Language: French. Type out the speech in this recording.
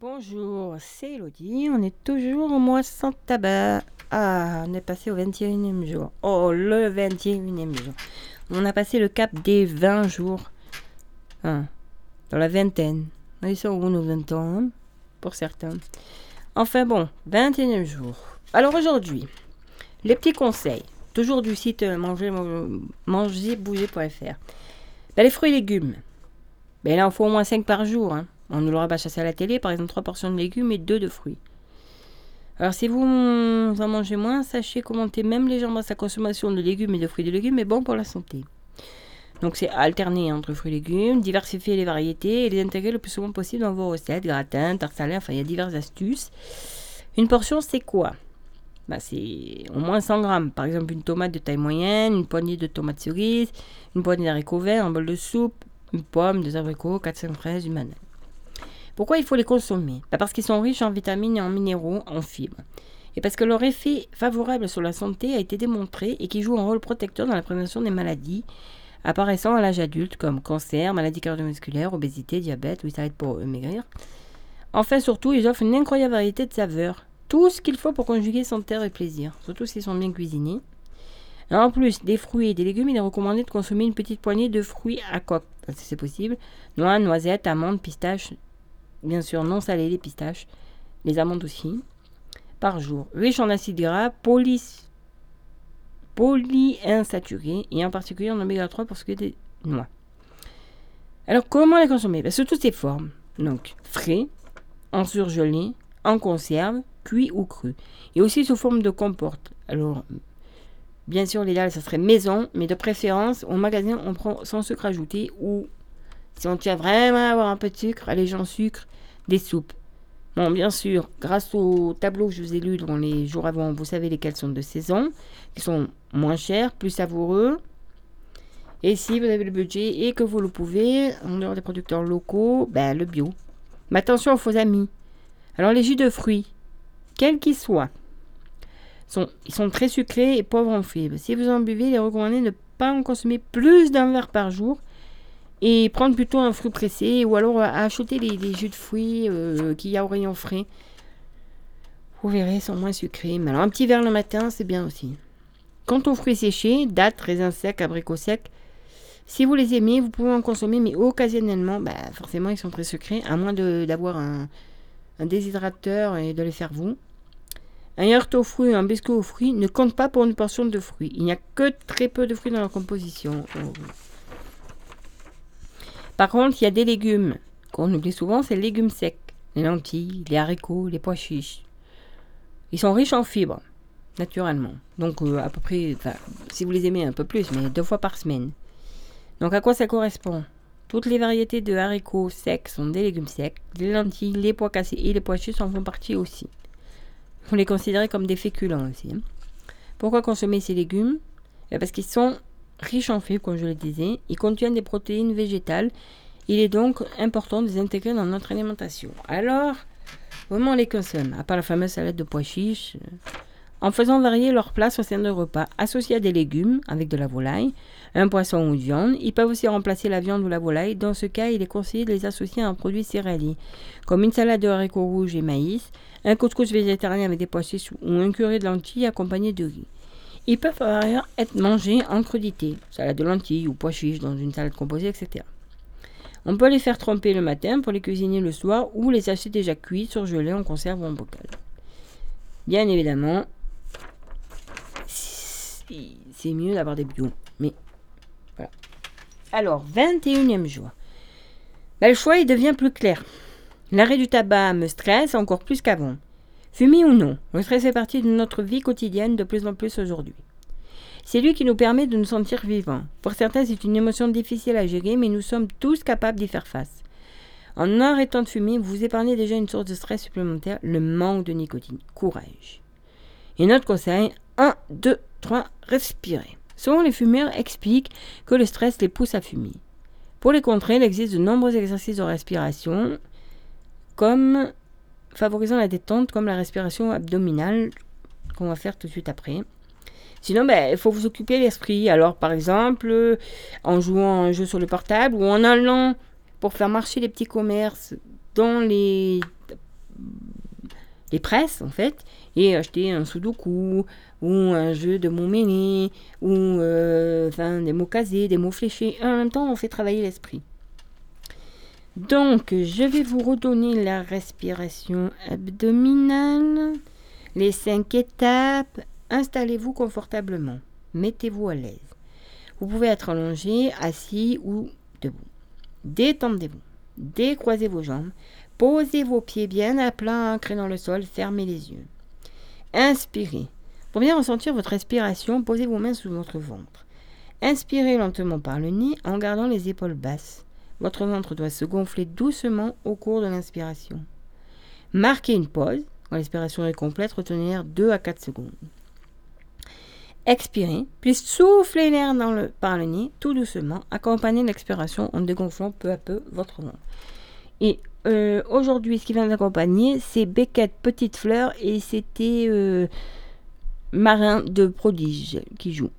Bonjour, c'est Elodie. On est toujours au mois sans tabac. Ah, on est passé au 21e jour. Oh, le 21e jour. On a passé le cap des 20 jours. Hein, dans la vingtaine. Ils sont où nos 20 ans hein, Pour certains. Enfin bon, 21e jour. Alors aujourd'hui, les petits conseils. Toujours du site euh, manger. Ben, les fruits et légumes. Ben là, il faut au moins 5 par jour. Hein. On nous l'aura pas chassé à la télé, par exemple 3 portions de légumes et 2 de fruits. Alors si vous en mangez moins, sachez commenter même légèrement sa consommation de légumes et de fruits et de légumes est bon pour la santé. Donc c'est alterner entre fruits et légumes, diversifier les variétés et les intégrer le plus souvent possible dans vos recettes, gratins, tartes salées, enfin il y a diverses astuces. Une portion c'est quoi? Bah, C'est au moins 100 grammes. Par exemple une tomate de taille moyenne, une poignée de tomates cerises, une poignée d'haricots verts, un bol de soupe, une pomme, des abricots, 4-5 fraises, une manette. Pourquoi il faut les consommer bah, Parce qu'ils sont riches en vitamines et en minéraux, en fibres. Et parce que leur effet favorable sur la santé a été démontré et qu'ils jouent un rôle protecteur dans la prévention des maladies apparaissant à l'âge adulte comme cancer, maladies cardiovasculaires, obésité, diabète, oui ça aide pour maigrir. Enfin surtout, ils offrent une incroyable variété de saveurs. Tout ce qu'il faut pour conjuguer santé et plaisir, surtout s'ils sont bien cuisinés. en plus des fruits et des légumes, il est recommandé de consommer une petite poignée de fruits à coque, si c'est possible. Noix, noisettes, amandes, pistaches, bien sûr non salé les pistaches, les amandes aussi, par jour. Riche en acides gras, poly, polyinsaturés et en particulier en oméga 3 pour ce qui est des noix. Alors comment les consommer? Ben, Sous toutes ces formes. Donc frais, en surgelé, en conserve, cuit ou cru. Et aussi sous forme de comporte. Alors bien sûr l'idéal ça serait maison, mais de préférence au magasin on prend sans sucre ajouté ou si on tient vraiment à avoir un peu de sucre, allez en sucre, des soupes. Bon, bien sûr, grâce au tableau que je vous ai lu dans les jours avant, vous savez lesquels sont de saison, qui sont moins chers, plus savoureux. Et si vous avez le budget et que vous le pouvez, en dehors des producteurs locaux, ben, le bio. Mais attention aux faux amis. Alors les jus de fruits, quels qu'ils soient, ils sont très sucrés et pauvres en fibres. Si vous en buvez, il est recommandé de ne pas en consommer plus d'un verre par jour et prendre plutôt un fruit pressé ou alors acheter les, jus de fruits euh, qu'il y a au rayon frais. Vous verrez, ils sont moins sucrés. Mais alors un petit verre le matin, c'est bien aussi. Quant aux fruits séchés, dattes, raisins secs, abricots secs, si vous les aimez, vous pouvez en consommer, mais occasionnellement, bah, forcément, ils sont très sucrés, à moins d'avoir un, un, déshydrateur et de les faire vous. Un yaourt aux fruits, un biscuit aux fruits ne compte pas pour une portion de fruits. Il n'y a que très peu de fruits dans leur composition. Par contre, il y a des légumes qu'on oublie souvent, c'est les légumes secs. Les lentilles, les haricots, les pois chiches. Ils sont riches en fibres, naturellement. Donc euh, à peu près, si vous les aimez un peu plus, mais deux fois par semaine. Donc à quoi ça correspond? Toutes les variétés de haricots secs sont des légumes secs. Les lentilles, les pois cassés et les pois chiches en font partie aussi. Vous les considérez comme des féculents aussi. Hein. Pourquoi consommer ces légumes? Eh, Parce qu'ils sont riches en fibres, comme je le disais. Ils contiennent des protéines végétales. Il est donc important de les intégrer dans notre alimentation. Alors, comment on les consomme À part la fameuse salade de pois chiches. En faisant varier leur place au sein de repas, associés à des légumes avec de la volaille, un poisson ou une viande. Ils peuvent aussi remplacer la viande ou la volaille. Dans ce cas, il est conseillé de les associer à un produit céréalier, comme une salade de haricots rouges et maïs, un couscous végétarien avec des pois chiches ou un curry de lentilles accompagné de riz. Ils peuvent par ailleurs être mangés en crudité, salade de lentilles ou pois chiches dans une salade composée, etc. On peut les faire tremper le matin pour les cuisiner le soir ou les acheter déjà cuits, surgelés en conserve ou en bocal. Bien évidemment, c'est mieux d'avoir des bio. Mais voilà. Alors, 21e jour. Ben, le choix il devient plus clair. L'arrêt du tabac me stresse encore plus qu'avant. Fumer ou non, le stress fait partie de notre vie quotidienne de plus en plus aujourd'hui. C'est lui qui nous permet de nous sentir vivants. Pour certains, c'est une émotion difficile à gérer, mais nous sommes tous capables d'y faire face. En arrêtant de fumer, vous épargnez déjà une source de stress supplémentaire, le manque de nicotine. Courage. Et notre conseil, 1, 2, 3, respirez. Souvent, les fumeurs expliquent que le stress les pousse à fumer. Pour les contrer, il existe de nombreux exercices de respiration, comme favorisant la détente comme la respiration abdominale qu'on va faire tout de suite après. Sinon, ben, il faut vous occuper l'esprit. Alors, par exemple, en jouant un jeu sur le portable ou en allant pour faire marcher les petits commerces dans les les presses, en fait, et acheter un sudoku, ou un jeu de mots mêlés, ou euh, enfin, des mots casés, des mots fléchés. en même temps, on fait travailler l'esprit. Donc, je vais vous redonner la respiration abdominale, les cinq étapes. Installez-vous confortablement. Mettez-vous à l'aise. Vous pouvez être allongé, assis ou debout. Détendez-vous. Décroisez vos jambes. Posez vos pieds bien à plat, ancrés dans le sol. Fermez les yeux. Inspirez. Pour bien ressentir votre respiration, posez vos mains sous votre ventre. Inspirez lentement par le nez en gardant les épaules basses. Votre ventre doit se gonfler doucement au cours de l'inspiration. Marquez une pause. Quand l'inspiration est complète, retenez l'air 2 à 4 secondes. Expirez, puis soufflez l'air par le nez tout doucement, accompagnez l'expiration en dégonflant peu à peu votre ventre. Et euh, aujourd'hui, ce qui vient d'accompagner, c'est Beckett Petite Fleur et c'était euh, Marin de Prodige qui joue.